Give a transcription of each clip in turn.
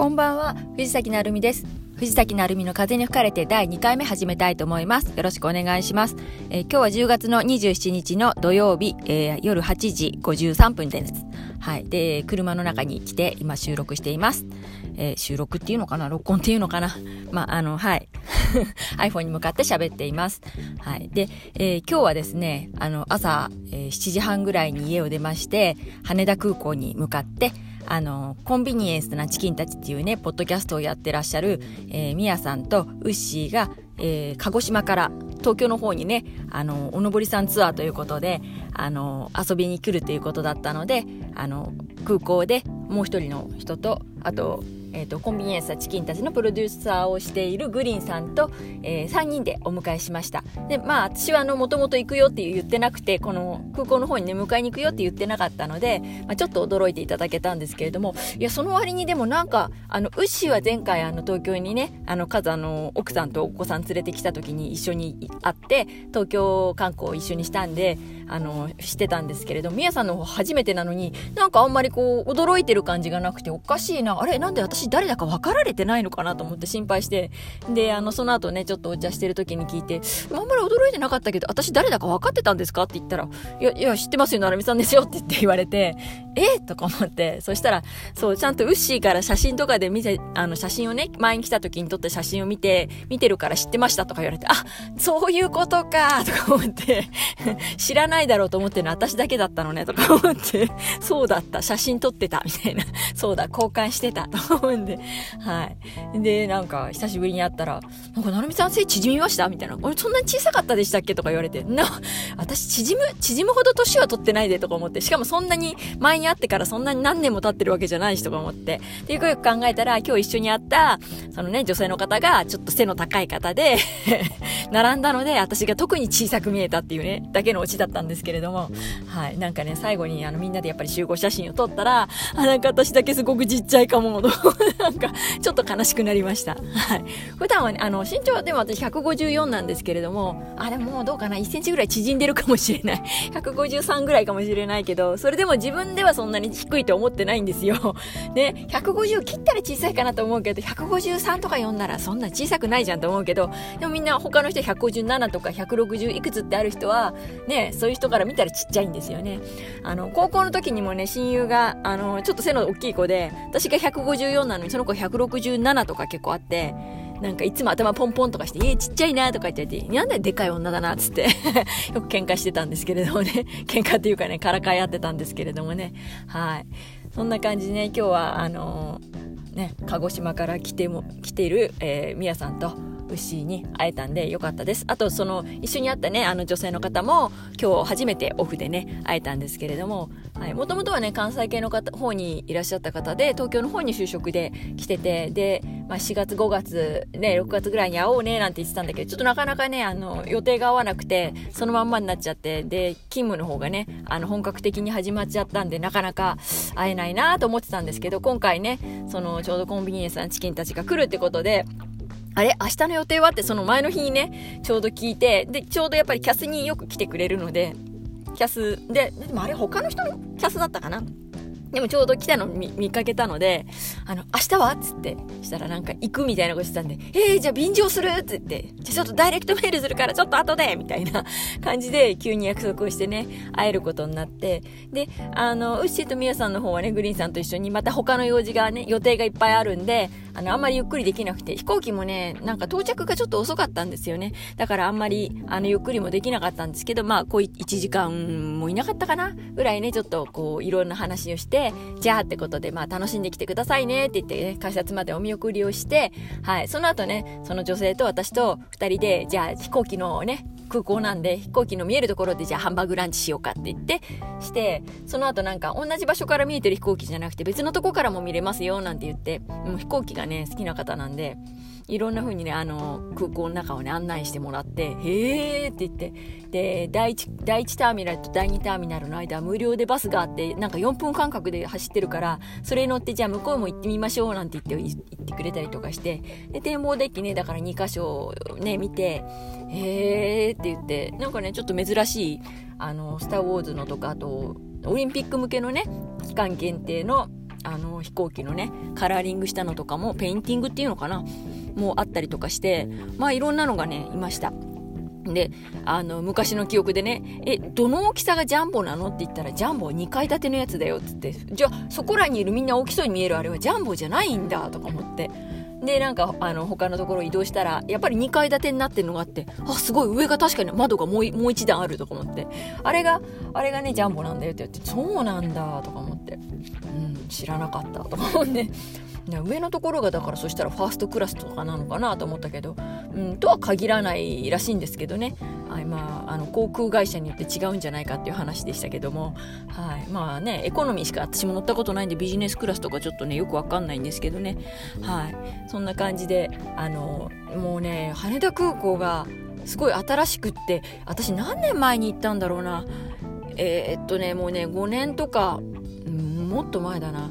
こんばんは、藤崎なるみです。藤崎なるみの風に吹かれて第2回目始めたいと思います。よろしくお願いします。えー、今日は10月の27日の土曜日、えー、夜8時53分です。はい。で、車の中に来て今収録しています。えー、収録っていうのかな？録音っていうのかな？まあ、あの、はい。iPhone に向かって喋っています。はい。で、え、今日はですね、あの、朝、えー、7時半ぐらいに家を出まして、羽田空港に向かって、あの、コンビニエンスなチキンたちっていうね、ポッドキャストをやってらっしゃる、えー、みやさんとウッシーが、えー、鹿児島から東京の方にね、あの、おのぼりさんツアーということで、あの、遊びに来るということだったので、あの、空港でもう一人の人と、あと、えーと、コンビニエンスチキンたちのプロデューサーをしているグリーンさんと、えー、3人でお迎えしました。でまあ私はもともと行くよって言ってなくてこの空港の方にね迎えに行くよって言ってなかったので、まあ、ちょっと驚いていただけたんですけれどもいやその割にでもなんかあのウッシーは前回あの東京にねあの数あの奥さんとお子さん連れてきた時に一緒に会って東京観光を一緒にしたんであのしてたんですけれどみやさんの方初めてなのになんかあんまりこう驚いてる感じがなくておかしいなあれなんで私誰だか分かられてないのかなと思って心配して、で、あの、その後ね、ちょっとお茶してる時に聞いて、あんまり驚いてなかったけど、私誰だか分かってたんですかって言ったら、いや、いや、知ってますよ、なるみさんですよって言って言われて、えとか思って、そしたら、そう、ちゃんとウッシーから写真とかで見て、あの、写真をね、前に来た時に撮った写真を見て、見てるから知ってましたとか言われて、あ、そういうことかとか思って、知らないないだろうと思ってるの私だけだったのねとか思って、そうだった、写真撮ってたみたいな、そうだ、交換してた。と思うんで、はい。で、なんか、久しぶりに会ったら、なんか、なるみさん背縮みました？みたいな。俺、そんなに小さかったでしたっけ？とか言われて、な、私、縮む、縮むほど年は取ってないでとか思って、しかもそんなに、前に会ってからそんなに何年も経ってるわけじゃないしとか思って。で、よくよく考えたら、今日一緒に会った、そのね、女性の方が、ちょっと背の高い方で並んだので、私が特に小さく見えたっていうね、だけのオチだったんですけれども、はい。なんかね、最後に、あの、みんなでやっぱり集合写真を撮ったら、あ、なんか私だけすごくちっちゃいかも、なんか、ちょっと悲しくなりました。はい。普段はね、あの、身長はでも私154なんですけれども、あ、でももうどうかな、1センチぐらい縮んでるかもしれない。153ぐらいかもしれないけど、それでも自分ではそんなに低いと思ってないんですよ。ね、150切ったら小さいかなと思うけど、153とか4ならそんな小さくないじゃんと思うけど、でもみんな他の人157とか160いくつってある人は、ね、そういう人から見たらちっちゃいんですよね。あの、高校の時にもね、親友が、あの、ちょっと背の大きい子で、私が154なのにその子167とか結構あって、なんかいつも頭ポンポンとかして、えー、ちっちゃいなとか言ってて、なんででかい女だなっつって よく喧嘩してたんですけれどもね、喧嘩っていうかね、からかい合ってたんですけれどもね、はい。そんな感じでね、今日はあのー、ね、鹿児島から来ても、来ている、えー、みやさんと、牛に会えたんでよかったです。あと、その、一緒に会ったね、あの女性の方も、今日初めてオフでね、会えたんですけれども、はい、もともとはね、関西系の方、方にいらっしゃった方で、東京の方に就職で来てて、で、まあ、4月、5月、ね、6月ぐらいに会おうね、なんて言ってたんだけど、ちょっとなかなかね、あの、予定が合わなくて、そのまんまになっちゃって、で、勤務の方がね、あの、本格的に始まっちゃったんで、なかなか会えないなと思ってたんですけど、今回ね、その、ちょうどコンビニエンスのチキンたちが来るってことで、あれ明日の予定はってその前の日にね、ちょうど聞いて、で、ちょうどやっぱりキャスによく来てくれるので、キャスで、でもあれ他の人のキャスだったかなでもちょうど来たの見見かけたので、あの、明日は？つって、したらなんか行くみたいなことしてたんで、えー、じゃあ便乗する？って言って、じゃあちょっとダイレクトメールするからちょっと後でみたいな 感じで急に約束をしてね、会えることになって、で、あの、ウッシーとミヤさんの方はね、グリーンさんと一緒にまた他の用事がね、予定がいっぱいあるんで、あの、あんまりゆっくりできなくて、飛行機もね、なんか到着がちょっと遅かったんですよね。だからあんまり、あの、ゆっくりもできなかったんですけど、まあ、こう1時間もいなかったかな？ぐらいね、ちょっとこう、いろんな話をして、でじゃあってことで、まあ楽しんできてくださいねって言ってね、改札までお見送りをして、はい、その後ね、その女性と私と二人で、じゃあ飛行機のね、空港なんで飛行機の見えるところでじゃあハンバーグランチしようかって言ってしてその後なんか同じ場所から見えてる飛行機じゃなくて別のとこからも見れますよなんて言ってもう飛行機がね好きな方なんでいろんな風にね、あの、空港の中をね、案内してもらって、へーって言って、で、第1、第1ターミナルと第2ターミナルの間、無料でバスがあって、なんか4分間隔で走ってるから、それに乗って、じゃあ向こうも行ってみましょうなんて言って、言ってくれたりとかして、で、展望デッキね、だから2箇所ね、見て、へーって言って、なんかね、ちょっと珍しい、あの、スター・ウォーズのとか、あと、オリンピック向けのね、期間限定のあの飛行機のねカラーリングしたのとかもペインティングっていうのかな。もあったりとかしてまあいろんなのがねいましたであの昔の記憶でね「えどの大きさがジャンボなの?」って言ったら「ジャンボは2階建てのやつだよ」っつって「じゃあそこらにいるみんな大きそうに見えるあれはジャンボじゃないんだ」とか思ってでなんかあの他のところ移動したらやっぱり2階建てになってるのがあってあすごい上が確かに窓がもうもう一段あるとか思って。あれがあれがねジャンボなんだよって言ってそうなんだとか思って。うん知らなかったとか思って。上のところがだからそしたらファーストクラスとかなのかなと思ったけど、うん、とは限らないらしいんですけどね、はいまあ、あの航空会社によって違うんじゃないかっていう話でしたけども、はい、まあねエコノミーしか私も乗ったことないんでビジネスクラスとかちょっとねよくわかんないんですけどね、はい、そんな感じであのもうね羽田空港がすごい新しくって私何年前に行ったんだろうなえー、っとねもうね5年とか、もっと前だな。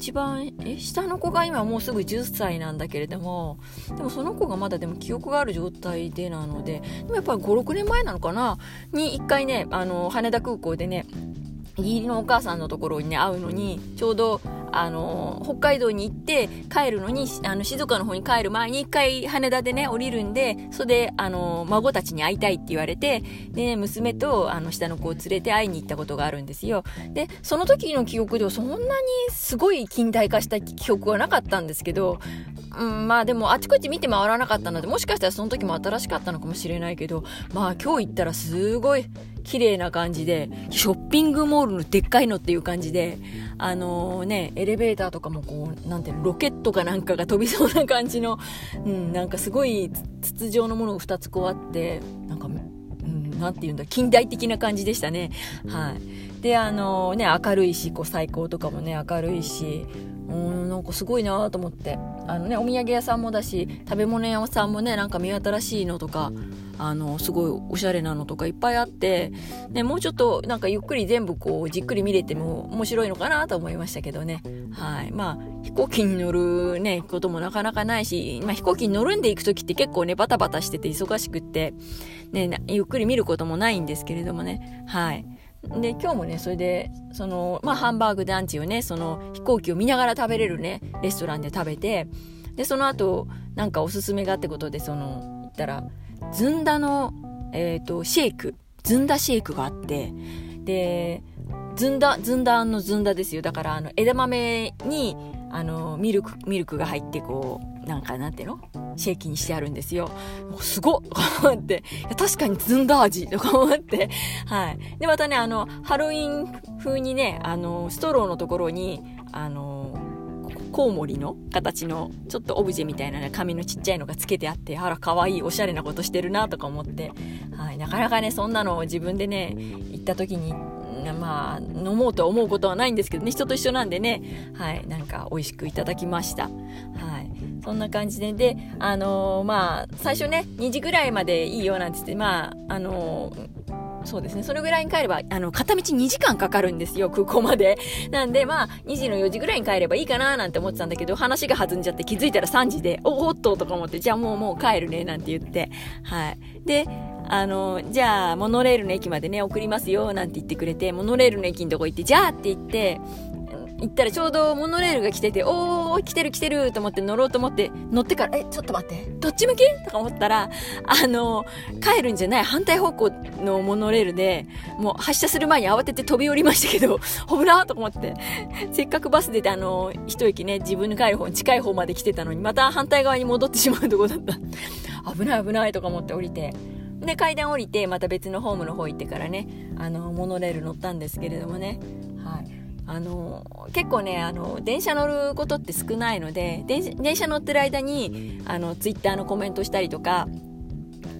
一番え下の子が今もうすぐ10歳なんだけれどもでもその子がまだでも記憶がある状態でなのででもやっぱり56年前なのかな？に1回ねあの羽田空港でね義理のお母さんのところにね会うのにちょうどあの北海道に行って帰るのにあの静岡の方に帰る前に一回羽田でね降りるんでそれであの孫たちに会いたいって言われてで娘とあの下の子を連れて会いに行ったことがあるんですよ。でその時の記憶ではそんなにすごい近代化した記憶はなかったんですけどうん、まあでもあちこち見て回らなかったのでもしかしたらその時も新しかったのかもしれないけどまあ今日行ったらすごい綺麗な感じでショッピングモールのでっかいのっていう感じであのー、ねエレベーターとかもこうなんていうのロケットかなんかが飛びそうな感じの、うん、なんかすごい筒状のものが2つこうあってなんか、うん、なんていうんだ近代的な感じでしたね。はい。であのー、ね明るいしこう最高とかもね明るいしうんなんかすごいなと思って。あのねお土産屋さんもだし食べ物屋さんもねなんか見新しいのとかあのすごいおしゃれなのとかいっぱいあって、ね、もうちょっとなんかゆっくり全部こうじっくり見れても面白いのかなと思いましたけどね。はい。まあ飛行機に乗るねこともなかなかないし、まあ、飛行機に乗るんで行く時って結構ねバタバタしてて忙しくってねゆっくり見ることもないんですけれどもね。はいで今日もねそれでその、まあ、ハンバーグ団地をねその飛行機を見ながら食べれるねレストランで食べてでその後なんかおすすめがってことでその行ったらずんだの、えーと、シェイクずんだシェイクがあってでずんだずんだのずんだですよ。だからあの枝豆にあのミルクミルクが入ってこうなんかなんていうの？シェイキにしてあるんですよ。すごっ。って、確かにずんだ味とか思って、はい。で、またね、あの、ハロウィン風にね、あの、ストローのところに、あの、コウモリの形のちょっとオブジェみたいな、ね、紙のちっちゃいのがつけてあってあら可愛いおしゃれなことしてるなとか思って、はい、なかなかねそんなのを自分でね行った時にまあ飲もうと思うことはないんですけどね人と一緒なんでね。はい。なんか美味しくいただきました。はい。そんな感じでであのー、まあ最初ね2時ぐらいまでいいよなんて言ってまああのーそうですね。それぐらいに帰れば、あの、片道2時間かかるんですよ、空港まで。なんで、まあ、2時の4時ぐらいに帰ればいいかななんて思ってたんだけど、話が弾んじゃって気づいたら3時で、おおっととか思って、じゃあもうもう帰るね、なんて言って。はい。で、あの、じゃあ、モノレールの駅までね、送りますよ、なんて言ってくれて、モノレールの駅のとこ行って、じゃあって言って、行ったらちょうどモノレールが来てて、おー、来てる来てると思って乗ろうと思って、乗ってから、え、ちょっと待って、どっち向きとか思ったら、あの、帰るんじゃない反対方向のモノレールで、もう発車する前に慌てて飛び降りましたけど、危なとか思って、せっかくバス出てあの、一駅ね、自分の帰る方に近い方まで来てたのに、また反対側に戻ってしまうとこだった。危ない危ないとか思って降りて、で階段降りてまた別のホームの方行ってからねあのモノレール乗ったんですけれどもね、はい、あの結構ねあの電車乗ることって少ないので電車乗ってる間にあのツイッターのコメントしたりとか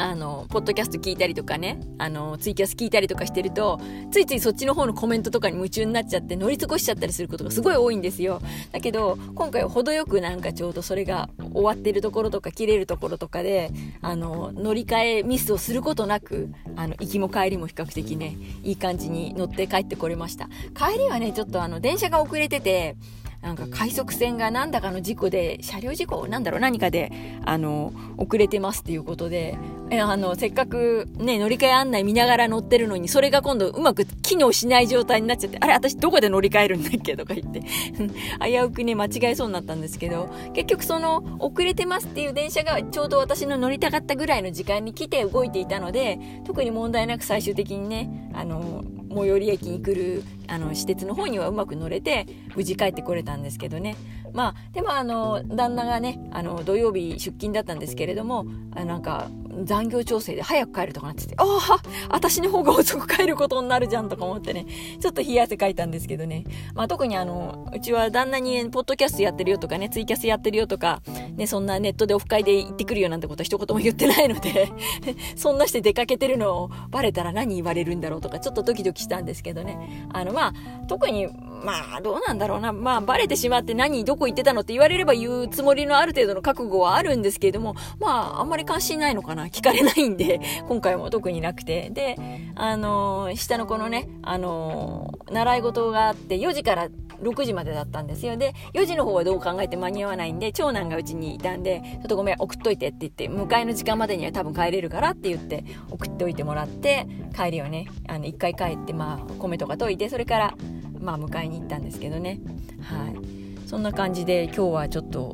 あの、ポッドキャスト聞いたりとかね、あの、ツイキャス聞いたりとかしてると、ついついそっちの方のコメントとかに夢中になっちゃって乗り過ごしちゃったりすることがすごい多いんですよ。だけど、今回は程よくなんかちょうどそれが終わってるところとか切れるところとかで、あの、乗り換えミスをすることなく、あの、行きも帰りも比較的ね、いい感じに乗って帰ってこれました。帰りはね、ちょっとあの、電車が遅れてて、なんか快速船が何だかの事故で車両事故なんだろう何かであの遅れてますっていうことであのせっかくね乗り換え案内見ながら乗ってるのにそれが今度うまく機能しない状態になっちゃってあれ私どこで乗り換えるんだっけとか言って 危うくね間違えそうになったんですけど結局その遅れてますっていう電車がちょうど私の乗りたかったぐらいの時間に来て動いていたので特に問題なく最終的にねあの最寄り駅に来るあの私鉄の方にはうまく乗れて無事帰ってこれたんですけどね。まあでもあの旦那がねあの土曜日出勤だったんですけれどもあなんか残業調整で早く帰るとかなっててああ私の方が遅く帰ることになるじゃんとか思ってねちょっと冷や汗かいたんですけどね、まあ、特にあのうちは旦那に、ポッドキャストやってるよとかねツイキャスやってるよとか、ね、そんなネットでオフ会で行ってくるよなんてことは一言も言ってないので そんなして出かけてるのをバレたら何言われるんだろうとかちょっとドキドキしたんですけどねあのまあ特にまあ、どうなんだろうな。まあ、バレてしまって何、どこ行ってたのって言われれば言うつもりのある程度の覚悟はあるんですけれども、まあ、あんまり関心ないのかな。聞かれないんで、今回も特になくて。で、あのー、下の子のね、あのー、習い事があって、4時から6時までだったんですよ。で、4時の方はどう考えて間に合わないんで、長男がうちにいたんで、ちょっとごめん、送っといてって言って、迎えの時間までには多分帰れるからって言って、送っておいてもらって、帰りはね、あの、一回帰って、まあ、米とか溶いて、それから、まあ、迎えに行ったんですけどねはいそんな感じで今日はちょっと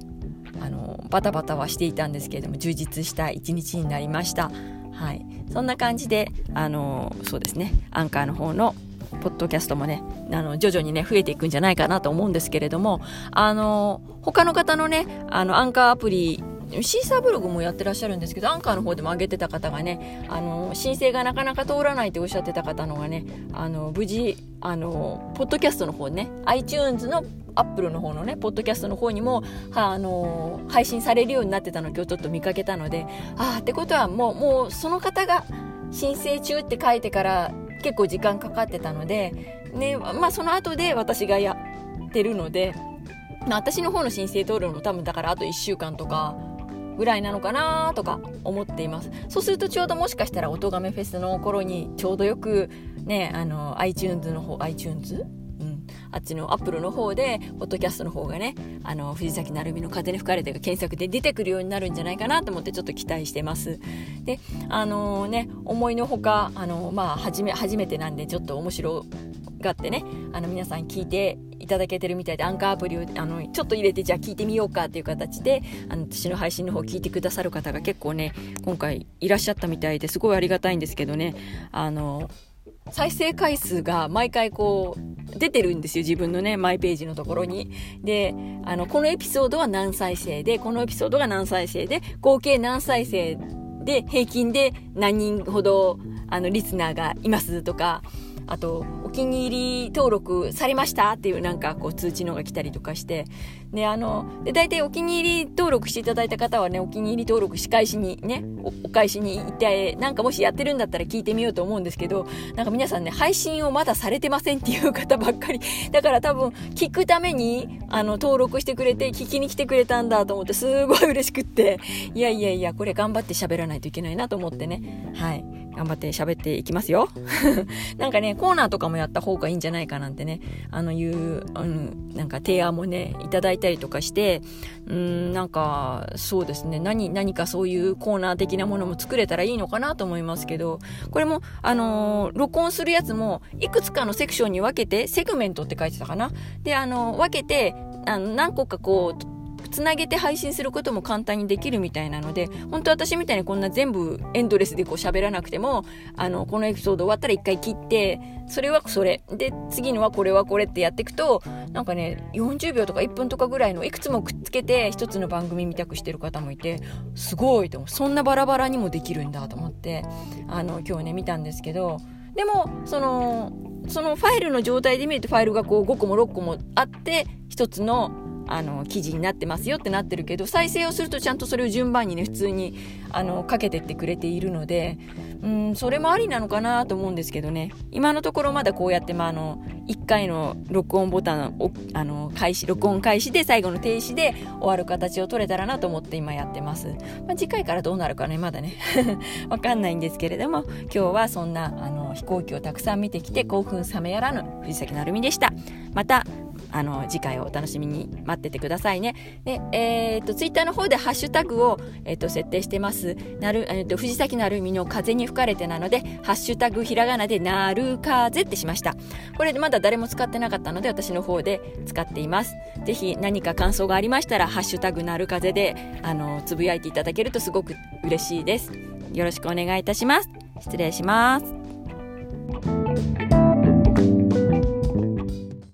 あのバタバタはしていたんですけれども充実した一日になりました。はい。そんな感じであのそうですね。アンカーの方のポッドキャストもねあの徐々にね増えていくんじゃないかなと思うんですけれどもあの他の方のねあのアンカーアプリシーサーブログもやってらっしゃるんですけどアンカーの方でも上げてた方がねあの申請がなかなか通らないっておっしゃってた方のがねあの無事あのポッドキャストの方ね iTunes のアップルの方のねポッドキャストの方にもはあの配信されるようになってたのを今日ちょっと見かけたのでああってことはもうもうその方が申請中って書いてから結構時間かかってたので、ねまあ、その後で私がやってるので、まあ、私の方の申請通るの多分だからあと1週間とかぐらいなのかなとか思っていますそうするとちょうどもしかしたら音亀フェスの頃にちょうどよくねあの iTunes の方 iTunes? あっちのアップルの方で、ポッドキャストの方がね、あの、藤崎成美の風に吹かれてが検索で出てくるようになるんじゃないかなと思ってちょっと期待してます。で、あのー、ね、思いのほか、あのー、まあ、初め、初めてなんでちょっと面白がってね、あの、皆さん聞いていただけてるみたいで、アンカーアプリを、あの、ちょっと入れて、じゃあ聞いてみようかっていう形で、あの、私の配信の方聞いてくださる方が結構ね、今回いらっしゃったみたいですごいありがたいんですけどね、あの、再生回数が毎回こう出てるんですよ自分のねマイページのところに。であのこのエピソードは何再生でこのエピソードが何再生で合計何再生で平均で何人ほどあのリスナーがいますとかあと、気に入り登録されました？っていうなんかこう通知のが来たりとかして、で、あの、で、大体お気に入り登録していただいた方はね、お気に入り登録仕返しにね、おお返しに行って、なんかもしやってるんだったら聞いてみようと思うんですけど、なんか皆さんね、配信をまだされてませんっていう方ばっかり。だから多分、聞くために、あの、登録してくれて、聞きに来てくれたんだと思って、すごい嬉しくって、いやいやいや、これ頑張って喋らないといけないなと思ってね、はい。頑張って喋っていきますよ。なんかね、コーナーとかもやった方がいいんじゃないかなんてね、あの、いう、うん、なんか提案もね、いただいたりとかして、うん、なんか、そうですね、何、何かそういうコーナー的なものも作れたらいいのかなと思いますけど、これも、あの、録音するやつも、いくつかのセクションに分けて、セグメントって書いてたかな。で、あの、分けて、あの、何個かこう、つなげて配信することも簡単にできるみたいなので、本当私みたいにこんな全部エンドレスでこう喋らなくても、あの、このエピソード終わったら一回切って、それはそれ。で、次のはこれはこれってやっていくと、なんかね、40秒とか1分とかぐらいのいくつもくっつけて一つの番組見たくしてる方もいて、すごいと思う。そんなバラバラにもできるんだと思って、あの、今日ね、見たんですけど、でも、その、そのファイルの状態で見るとファイルがこう5個も6個もあって、一つのあの記事になってますよってなってるけど再生をするとちゃんとそれを順番にね普通にあのかけてってくれているのでうんそれもありなのかなと思うんですけどね。今のところまだこうやって、まあ、あの1回の録音ボタンをあの開始録音開始で最後の停止で終わる形を取れたらなと思って今やってます、まあ、次回からどうなるかねまだね。わかんないんですけれども今日はそんなあの飛行機をたくさん見てきて興奮冷めやらぬ藤崎成美でした。またあの、次回をお楽しみに待っててくださいね。で、えっ、と、ツイッターの方でハッシュタグを、えっ、と、設定してます。なる、えっ、と、藤崎なるみの風に吹かれてなので、ハッシュタグひらがなでなる風ってしました。これまだ誰も使ってなかったので、私の方で使っています。ぜひ何か感想がありましたら、ハッシュタグなる風で、あの、つぶやいていただけるとすごく嬉しいです。よろしくお願いいたします。失礼します。